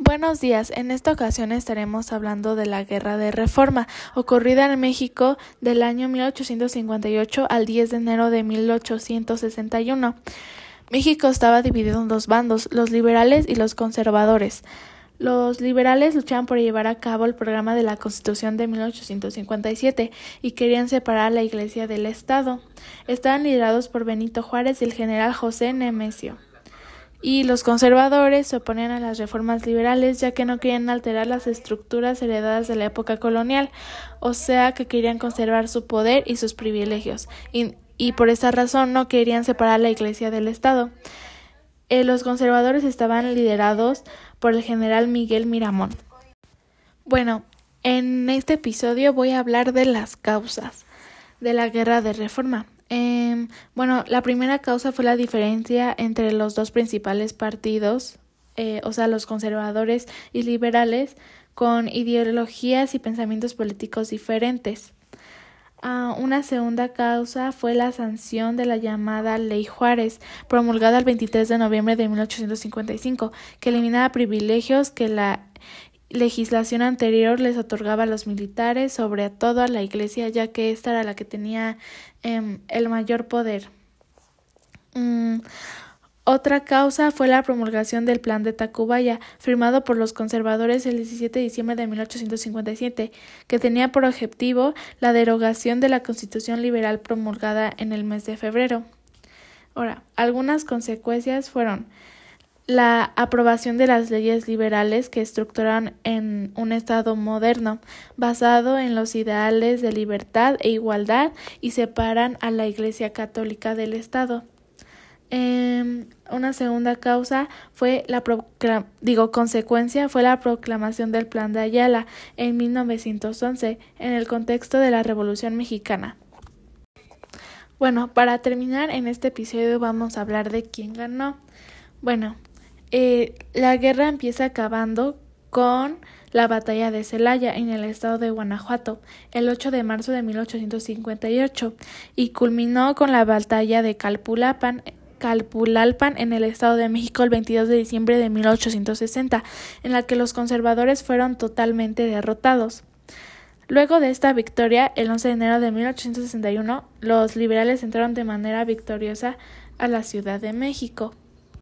Buenos días, en esta ocasión estaremos hablando de la Guerra de Reforma, ocurrida en México del año 1858 al 10 de enero de 1861. México estaba dividido en dos bandos, los liberales y los conservadores. Los liberales luchaban por llevar a cabo el programa de la Constitución de 1857 y querían separar a la Iglesia del Estado. Estaban liderados por Benito Juárez y el general José Nemesio y los conservadores se oponían a las reformas liberales ya que no querían alterar las estructuras heredadas de la época colonial, o sea que querían conservar su poder y sus privilegios, y, por esa razón no querían separar la Iglesia del Estado. Eh, los conservadores estaban liderados por el general Miguel Miramón. Bueno, en este episodio voy a hablar de las causas de la guerra de reforma. Eh, bueno, la primera causa fue la diferencia entre los dos principales partidos, eh, o sea, los conservadores y liberales, con ideologías y pensamientos políticos diferentes. Uh, una segunda causa fue la sanción de la llamada Ley Juárez, promulgada el 23 de noviembre de 1855, que eliminaba privilegios que la legislación anterior les otorgaba a los militares, sobre todo a la Iglesia, ya que esta era la que tenía em, el mayor poder. Mm, otra causa fue la promulgación del Plan de Tacubaya, firmado por los conservadores el 17 de diciembre de 1857, que tenía por objetivo la derogación de la Constitución liberal promulgada en el mes de febrero. Ahora, algunas consecuencias fueron la aprobación de las leyes liberales que estructuraron en un Estado moderno, basado en los ideales de libertad e igualdad y separan a la Iglesia Católica del Estado. Eh, una segunda causa fue la digo consecuencia fue la proclamación del Plan de Ayala en 1911 en el contexto de la Revolución Mexicana. Bueno, para terminar en este episodio vamos a hablar de quién ganó. Bueno, eh, la guerra empieza acabando con la batalla de Celaya en el estado de Guanajuato el 8 de marzo de 1858 y culminó con la batalla de Calpulapan Calpulalpan en el Estado de México el 22 de diciembre de 1860, en la que los conservadores fueron totalmente derrotados. Luego de esta victoria, el 11 de enero de 1861, los liberales entraron de manera victoriosa a la Ciudad de México.